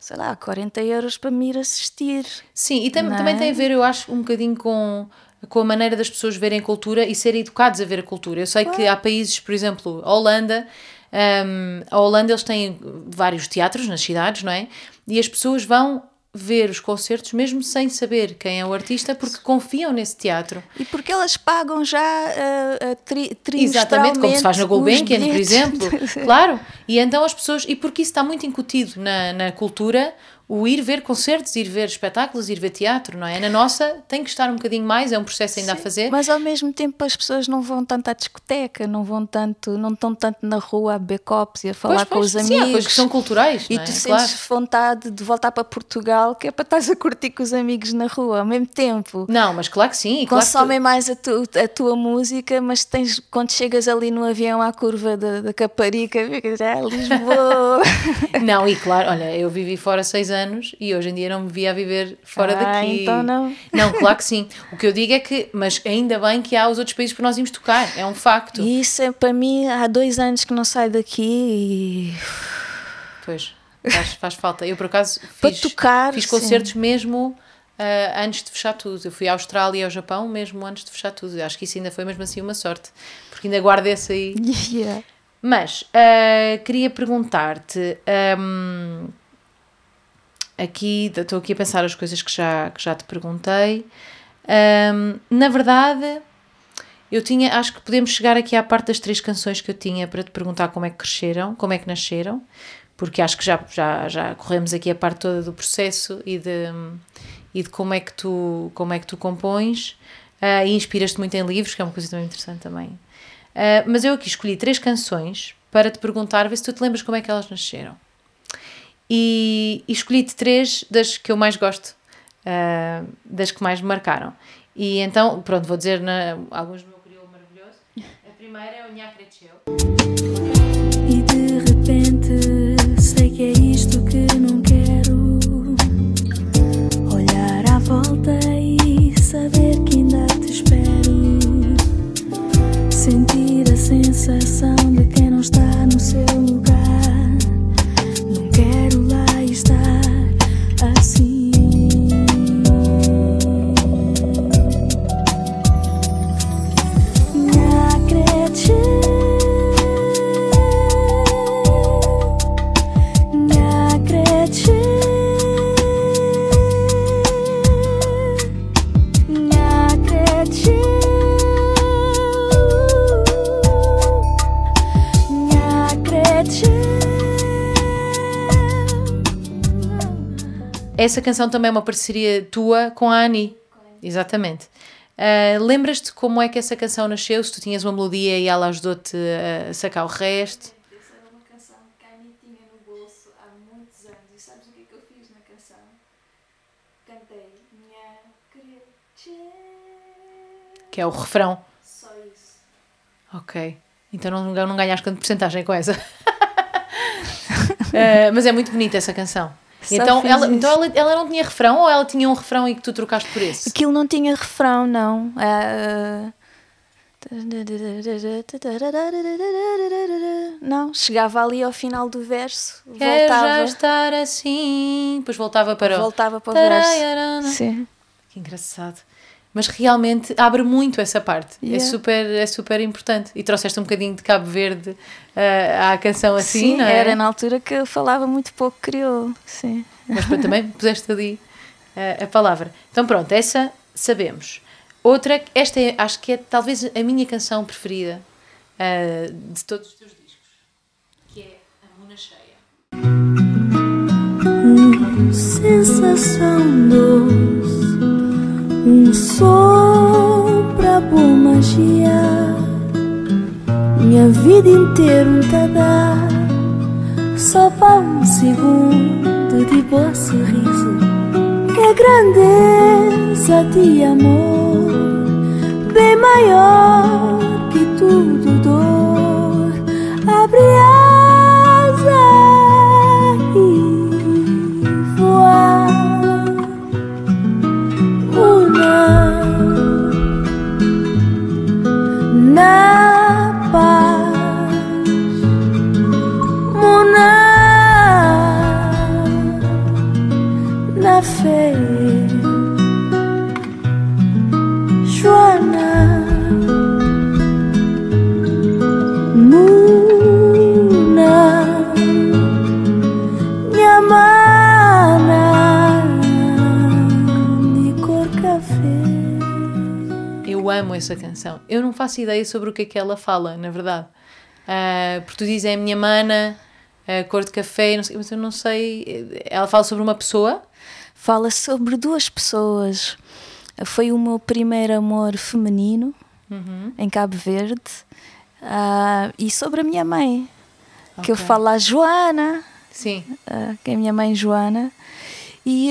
sei lá, 40 euros para me ir assistir. Sim, e tam- Não também é? tem a ver, eu acho, um bocadinho com, com a maneira das pessoas verem cultura e serem educados a ver a cultura. Eu sei que há países, por exemplo, a Holanda, hum, a Holanda eles têm vários teatros nas cidades, não é? E as pessoas vão ver os concertos mesmo sem saber quem é o artista porque confiam nesse teatro. E porque elas pagam já uh, uh, tri, Exatamente, como se faz na Gulbenkian, por exemplo. Claro. E então as pessoas, e porque isso está muito incutido na, na cultura, o ir ver concertos, ir ver espetáculos, ir ver teatro, não é? Na nossa tem que estar um bocadinho mais, é um processo ainda a fazer. Mas ao mesmo tempo as pessoas não vão tanto à discoteca, não vão tanto, não estão tanto na rua a beber copos e a falar com os sim, há amigos. coisas que são culturais, E é? tu sentes Claro. vontade de voltar para Portugal, que é para estás a curtir com os amigos na rua ao mesmo tempo. Não, mas claro que sim. e Claro tu- Consomem mais a, tu- a tua música, mas tens, quando chegas ali no avião à curva da, da Caparica, ficas já Lisboa. Não, e claro, olha, eu vivi fora seis anos e hoje em dia não me via a viver fora Ah, daqui. então não. Não, claro que sim. O que eu digo é que, mas ainda bem que há os outros países para nós irmos tocar, é um facto. isso é para mim, há dois anos que não saio daqui e Pois, faz, faz falta. Eu, por acaso, Para fiz, tocar, fiz sim. concertos mesmo ah, antes de fechar tudo. Eu fui à Austrália e ao Japão mesmo antes de fechar tudo. Eu acho que isso ainda foi mesmo assim uma sorte, porque ainda guardo esse aí. yeah. Mas ah, queria perguntar-te. ahm, aqui, estou aqui a pensar as coisas que já, que já te perguntei. Ahm, na verdade, eu tinha, acho que podemos chegar aqui à parte das três canções que eu tinha para te perguntar como é que cresceram, como é que nasceram, porque acho que já, já, já corremos aqui a parte toda do processo e de, e de como é que tu, como é que tu compões ah, e inspiras-te muito em livros, que é uma coisa também interessante também. Ah, mas eu aqui escolhi três canções para te perguntar, ver se tu te lembras como é que elas nasceram. E, e escolhi-te três das que eu mais gosto, ah, das que mais me marcaram. E então, pronto, vou dizer na, alguns do meu crioulo maravilhoso. A primeira é o Nha Cresceu. E de repente sei que é isto que não quero. Olhar à volta e saber que ainda te espero. Sentir a sensação de quem não está no seu lugar. Essa canção também é uma parceria tua com a Ani. Exatamente. Ah, Lembras-te como é que essa canção nasceu? Se tu tinhas uma melodia e ela ajudou-te a sacar o resto? Essa era uma canção que a Annie tinha no bolso há muitos anos. E sabes o que é que eu fiz na canção? Cantei Minha. Que é o refrão. Só isso. Ok. Então não, não ganhaste quanto porcentagem com essa. Ah, mas é muito bonita essa canção. Então, ela, então ela, ela não tinha refrão ou ela tinha um refrão e que tu trocaste por esse? Aquilo não tinha refrão, não. Ah, Não, chegava ali ao final do verso, Quero já voltava, estar assim. Depois voltava para o. voltava para o verso. Sim. Que engraçado. Mas realmente abre muito essa parte. É, Yeah. super, é super importante. E trouxeste um bocadinho de Cabo Verde ah, à canção assim, Sim, não é? era na altura que eu falava muito pouco crioulo. Sim. Mas para também puseste ali ah, a palavra. Então pronto, essa sabemos. Outra, esta é, acho que é talvez a minha canção preferida ah, de todos os teus discos, que é a Muna Cheia. Sensação doce, um som pra boa magia. minha vida inteira um dar só para um segundo de bom sorriso. É grandeza de amor, bem maior que tudo dor. Abre asa Eu não faço ideia sobre o que é que ela fala, na verdade. Ah, porque tu dizes é a minha mana, a cor de café, não sei, mas eu não sei. Ela fala sobre uma pessoa. Fala sobre duas pessoas. Foi o meu primeiro amor feminino em Cabo Verde ah, e sobre a minha mãe, que eu falo a Joana, Sim. ah, que é a minha mãe Joana, e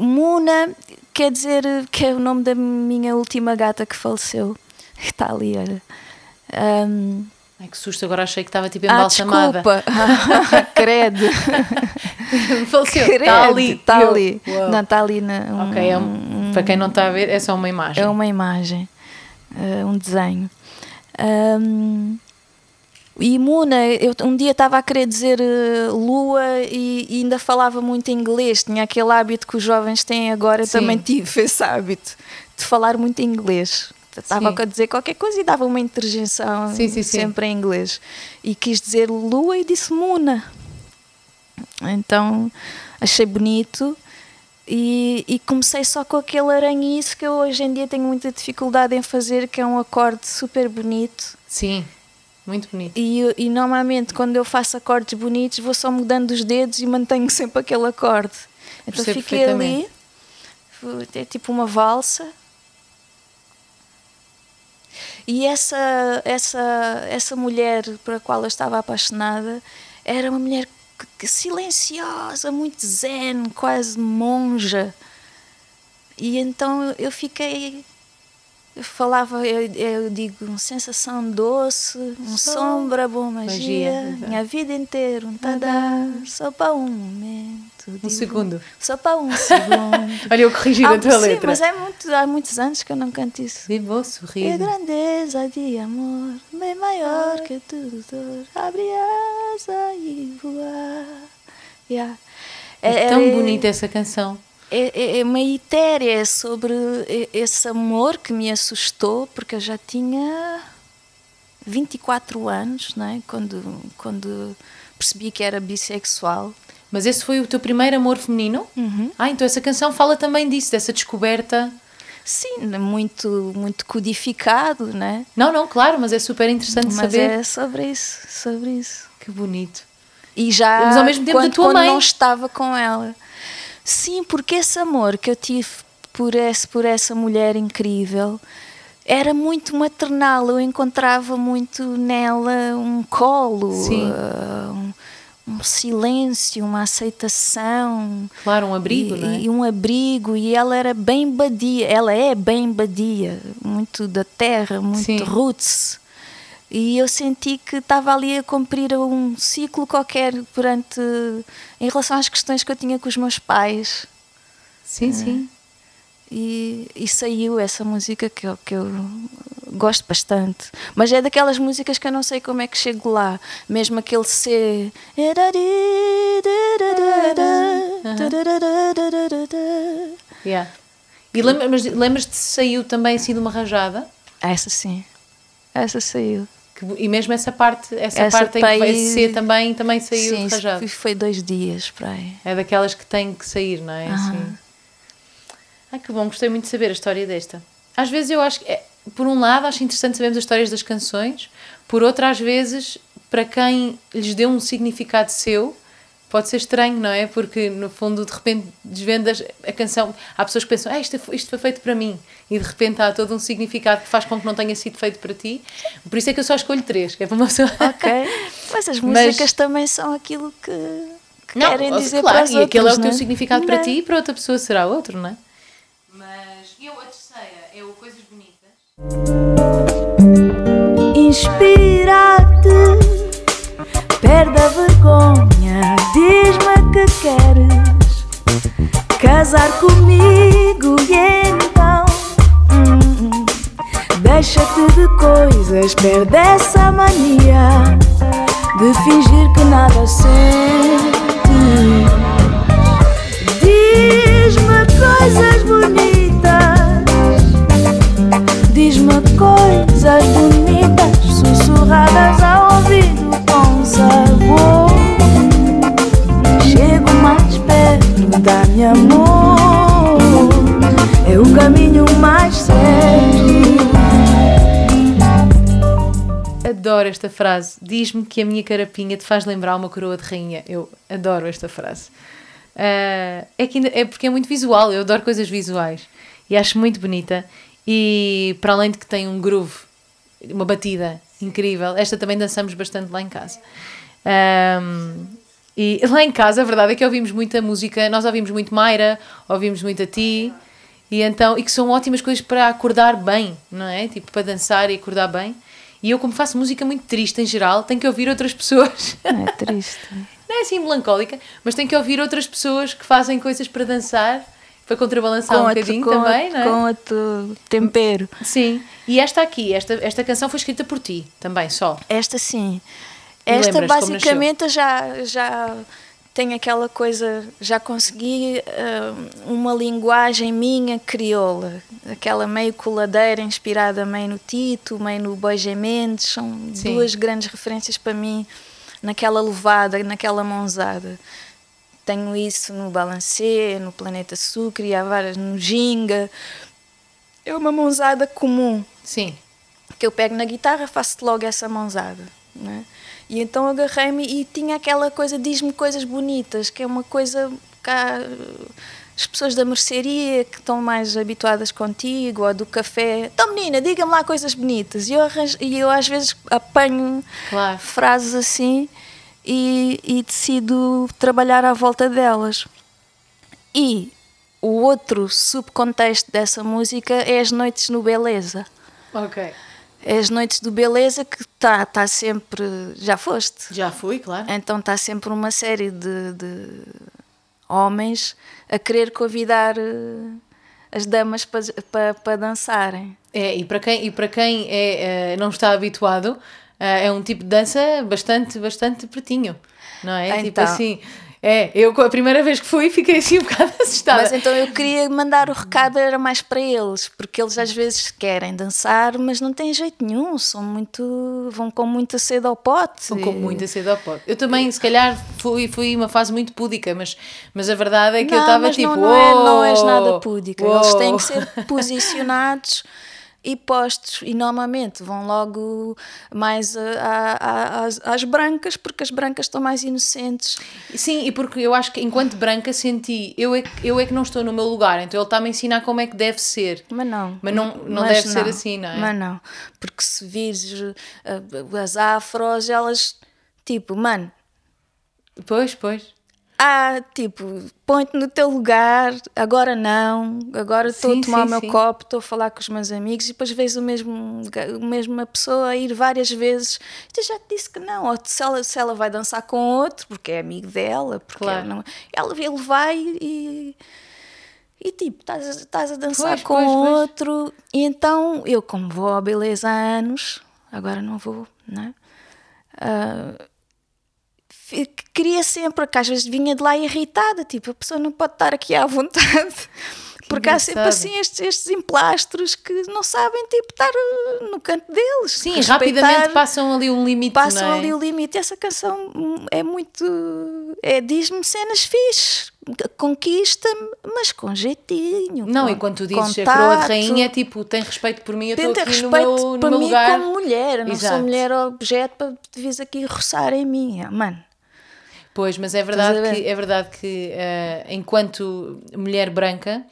Muna quer dizer que é o nome da minha última gata que faleceu, que está ali, olha. Ahm, Ai que susto, agora achei que estava tipo ah, embalsamada. desculpa, credo. Faleceu. Está ali. Está ali. Não, está ali na, um- Ok, é um- para quem não está a ver, é só uma imagem. É uma imagem, eh, um desenho. E Muna, eu um dia estava a querer dizer eh, lua e, e ainda falava muito inglês. Tinha aquele hábito que os jovens têm agora, Sim. também tive esse hábito de falar muito inglês. Estava Sim. a dizer qualquer coisa e dava uma interjeição Sim, sim, sempre em inglês. E quis dizer lua e disse Muna. Então achei bonito e, e comecei só com aquele aranhiço que eu hoje em dia tenho muita dificuldade em fazer, que é um acorde super bonito. Sim, muito bonito. E, e normalmente quando eu faço acordes bonitos vou só mudando os dedos e mantenho sempre aquele acorde. Então Percebo fiquei ali, é tipo uma valsa. E essa, essa, essa mulher para a qual eu estava apaixonada era uma mulher que- que silenciosa, muito zen, quase monja. E então eu fiquei. Eu falava, eu, eu digo, sensação doce, um sombra, boa magia, Magia, minha vida inteira, um tadá, só para um momento. Um segundo. Só para um segundo. Olha, eu corrigi a Ah, tua sim, letra. mas é muito, há muitos anos que eu não canto isso. Viva o É sorriso. grandeza de amor, bem maior que tudo dor. Abre asa e voar. Yeah. É tão bonita essa canção. É, é, é uma etérea é sobre esse amor que me assustou, porque eu já tinha 24 anos, não é? quando, quando percebi que era bissexual. Mas esse foi o teu primeiro amor feminino? Uhum. Ah, então essa canção fala também disso, dessa descoberta. Sim, muito, muito codificado, né? Não, não, claro, mas é super interessante Mas saber. é sobre isso, sobre isso. Que bonito. E já Mas ao mesmo tempo da quando, tua quando mãe. não estava com ela. Sim, porque esse amor que eu tive por, esse, por essa mulher incrível era muito maternal. Eu encontrava muito nela um colo, Sim. ah, um, um silêncio, uma aceitação. Claro, um abrigo, e, não é? e um abrigo, e ela era bem badia, ela é bem badia, muito da terra, muito Sim. roots. E eu senti que estava ali a cumprir um ciclo qualquer perante em relação às questões que eu tinha com os meus pais. Sim, sim. E, e saiu essa música que eu, que eu gosto bastante. Mas é daquelas músicas que eu não sei como é que chego lá. Mesmo aquele C. Yeah. E lembra, mas lembras-te se saiu também assim de uma rajada? Essa sim. Essa saiu. Que- e mesmo essa parte, essa, Essa parte em que vai ser também, também saiu sim, de rajada. foi- foi dois dias para aí. É daquelas que têm que sair, não é? Assim. Ai, que bom, gostei muito de saber a história desta. Às vezes eu acho que, é, por um lado, acho interessante sabermos as histórias das canções, por outro, às vezes, para quem lhes deu um significado seu, pode ser estranho, não é? Porque no fundo, de repente, desvendas a canção. Há pessoas que pensam, ah, isto, isto foi feito para mim. E de repente há todo um significado que faz com que não tenha sido feito para ti. Por isso é que eu só escolho três, que é para uma pessoa. Ok. Mas as músicas Mas... também são aquilo que, que não, querem dizer claro, para as e aquele é o teu é? significado não. para ti e para outra pessoa será outro, não é? Mas eu, a terceira, é o Coisas Bonitas. Inspira-te, perde a vergonha, diz-me que queres casar comigo e então hum, deixa-te de coisas, perde essa mania de fingir que nada sente. Esta frase. Diz-me que a minha carapinha te faz lembrar uma coroa de rainha. Eu adoro esta frase. Uh, é, que é porque é muito visual, eu adoro coisas visuais e acho muito bonita. E para além de que tem um groove, uma batida incrível, esta também dançamos bastante lá em casa. Um, e lá em casa, a verdade é que ouvimos muita música, nós ouvimos muito Mayra, ouvimos muito a ti, e então, e que são ótimas coisas para acordar bem, não é? Tipo, para dançar e acordar bem. E eu, como faço música muito triste em geral, tenho que ouvir outras pessoas. É triste. Não é assim melancólica, mas tenho que ouvir outras pessoas que fazem coisas para dançar, para contrabalançar com um bocadinho também, não é? Com outro tempero. Sim. E esta aqui, esta, esta canção foi escrita por ti também, só. Esta sim. Esta basicamente já, já tem aquela coisa, já consegui uh, uma linguagem minha crioula, aquela meio coladeira inspirada meio no Tito, meio no Bois Mendes, são Sim. duas grandes referências para mim naquela levada, naquela mãozada. Tenho isso no Balancê, no Planeta Sucre, há várias, no Ginga. É uma mãozada comum. Sim. Que eu pego na guitarra, faço logo essa mãozada. Né? E então agarrei-me e tinha aquela coisa, diz-me coisas bonitas, que é uma coisa que há, as pessoas da mercearia que estão mais habituadas contigo, ou do café, então menina, diga-me lá coisas bonitas. E eu, arranjo, e eu às vezes apanho claro. frases assim e, e decido trabalhar à volta delas. E o outro subcontexto dessa música é as noites no Beleza. Ok. As noites do Beleza que está tá sempre. Já foste? Já fui, claro. Então está sempre uma série de, de homens a querer convidar eh, as damas para pa, pa dançarem. É, e para quem, e para quem é, é não está habituado, é um tipo de dança bastante, bastante pretinho, não é? Tipo então, tipo assim é, eu a primeira vez que fui fiquei assim um bocado assustada. Mas então eu queria mandar o recado, era mais para eles, porque eles às vezes querem dançar, mas não têm jeito nenhum, são muito. vão com muita sede ao pote. Vão com muita sede ao pote. Eu também, se calhar, fui, fui uma fase muito púdica, mas, mas a verdade é que não, eu estava tipo. Não, não, é, não és nada púdica, eles têm que ser posicionados e postos e normalmente vão logo mais a, a, às, às, brancas porque as brancas estão mais inocentes. Sim e porque eu acho que enquanto branca senti eu é, eu é que não estou no meu lugar então ele está-me a ensinar como é que deve ser. Mas não. Mas não, não mas deve não, ser assim não é? mas não. Porque se vires uh, as afros elas tipo mano pois pois ah, tipo, põe-te no teu lugar, agora não, agora estou a tomar sim, o meu sim. copo, estou a falar com os meus amigos e depois vês o mesmo, a mesma pessoa a ir várias vezes. Eu já te disse que não, ou se ela, se ela vai dançar com outro, porque é amigo dela, porque claro. não, ela, ele vai e. E tipo, estás, a dançar pois, com pois, outro. Pois. E então, eu, como vou à beleza há anos, agora não vou, não é? Uh, queria sempre, que às vezes vinha de lá irritada, tipo, a pessoa não pode estar aqui à vontade. Porque há sempre assim estes, estes emplastros que não sabem tipo, estar uh, no canto deles. Sim, rapidamente passam ali um limite. Passam é? ali o limite. Essa canção é muito. É, Diz-me cenas fixe, conquista-me, mas com jeitinho. Não, com, e quando tu dizes contato, a coroa de rainha, tipo, tem respeito por mim, eu estou aqui no meu, no meu mim lugar. como mulher, eu não Exato. sou mulher objeto para te vis aqui roçar em mim. Mano, Pois, mas é verdade que, é verdade que eh, enquanto mulher branca,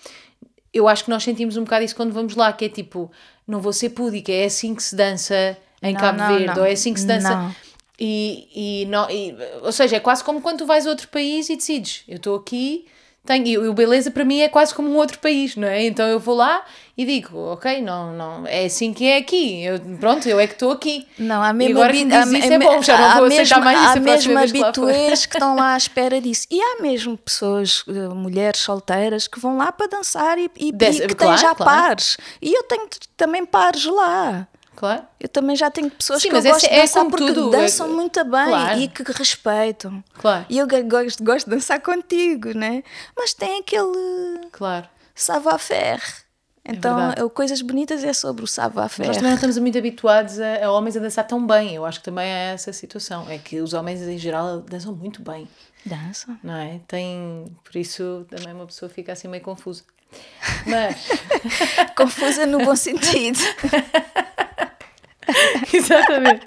eu acho que nós sentimos um bocado isso quando vamos lá, que é tipo, não vou ser púdica, é assim que se dança em Não, Cabo não, Verde, não. ou é assim que se dança. E, e, não, e- ou seja, é quase como quando tu vais a outro país e decides, eu estou aqui, tenho, e o Beleza para mim é quase como um outro país, não é? Então eu vou lá e digo, ok, não, não, é assim que é aqui, eu, pronto, eu é que estou aqui. Não, há E mesmo agora que há- isso é bom, já não há vou aceitar mesmo- mais isso Há a próxima vez habituês que estão lá à espera disso. E há mesmo pessoas, eh, mulheres solteiras, que vão lá para dançar e, e, Desse- e que claro, têm já claro. pares. E eu tenho também pares lá. Claro. Eu também já tenho pessoas Sim, que eu mas é- gosto de é dançar como porque tudo, dançam é- muito bem Claro. e que respeitam. Claro. E eu go- gosto, gosto de dançar contigo, né? Mas tem aquele Claro. savoir-faire. Então, verdade. eu- coisas bonitas é sobre o Nós savoir-faire. também não estamos muito habituados a, a homens a dançar tão bem. Eu acho que também é essa situação. É que os homens em geral dançam muito bem, Dança. não é? Tem, por isso também uma pessoa fica assim meio confusa. Mas, Confusa no bom sentido. exatamente.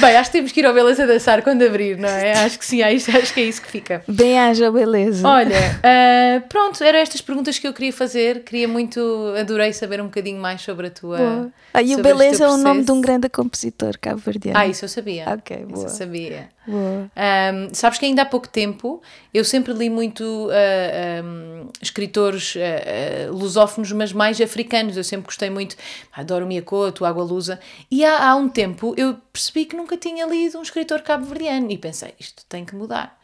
Bem, acho que temos que ir ao Beleza dançar quando abrir, não é? Acho que sim, acho, acho que é isso que fica. Bem haja beleza. Olha, ah, pronto, eram estas perguntas que eu queria fazer. Queria muito, adorei saber um bocadinho mais sobre a tua. Boa. Ah, e o Beleza é o nome de um grande compositor cabo-verdiano. Ah, isso eu sabia. Ok, Isso boa. eu sabia. Um, sabes que ainda há pouco tempo eu sempre li muito ah, um, escritores ah, ah, lusófonos, mas mais africanos. Eu sempre gostei muito, adoro Miyakoto, Água Lusa. E há, há um tempo eu percebi que nunca tinha lido um escritor cabo-verdiano e pensei, isto tem que mudar.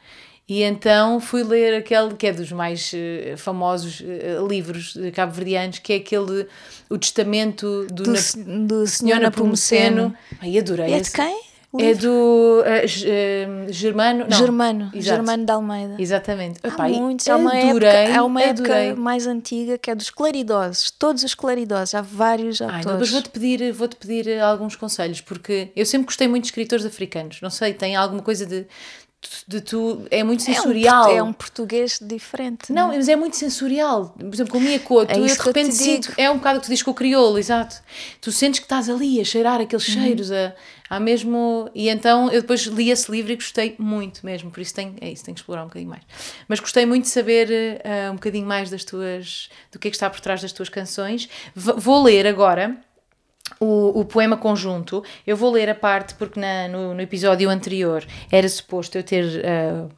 E então fui ler aquele que é dos mais eh, famosos eh, livros de cabo-verdianos, que é aquele O Testamento do, Do, Na- do Senhor Napomuceno. Ai, adorei. É de quem? É do eh, Germano. Não, Germano. exato. Germano de Almeida. Exatamente. Há Epá, muitos. Há uma, adorei, época, há uma adorei. época mais antiga que é dos claridosos. Todos os claridosos. Há vários Ai, autores. depois vou-te pedir, vou-te pedir eh, alguns conselhos, porque eu sempre gostei muito de escritores africanos. Não sei, tem alguma coisa de, de tu. É muito é, um, sensorial. é um português diferente. Não, é? mas é muito sensorial. Por exemplo, com o Miyakoto, É eu de repente sinto. É um bocado que tu dizes com o crioulo, exato. Tu sentes que estás ali a cheirar aqueles Uhum. cheiros, a, a mesmo. E então eu depois li esse livro e gostei muito mesmo. Por isso tenho, é isso, tenho que explorar um bocadinho mais. Mas gostei muito de saber eh, um bocadinho mais das tuas. do que é que está por trás das tuas canções. V- vou ler agora o, o poema conjunto. Eu vou ler a parte porque na- no, no episódio anterior era suposto eu ter ah,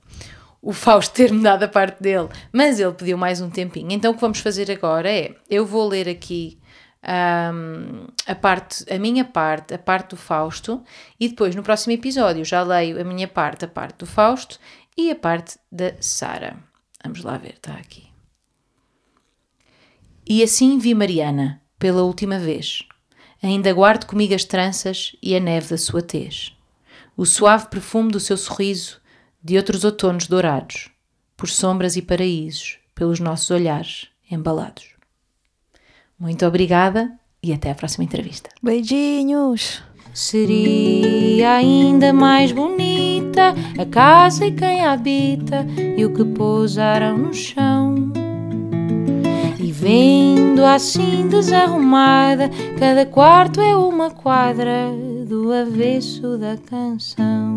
o Fausto ter-me dado a parte dele, mas ele pediu mais um tempinho. Então o que vamos fazer agora é eu vou ler aqui ahm, a parte, a minha parte, a parte do Fausto, e depois no próximo episódio já leio a minha parte, a parte do Fausto e a parte da Sara. Vamos lá ver, está aqui. E assim vi Mariana, pela última vez. Ainda guardo comigo as tranças e a neve da sua tez. O suave perfume do seu sorriso, de outros outonos dourados, por sombras e paraísos, pelos nossos olhares embalados. Muito obrigada e até à próxima entrevista. Beijinhos. Seria ainda mais bonita a casa e quem a habita e o que pousaram no chão. E vendo assim desarrumada, cada quarto é uma quadra do avesso da canção.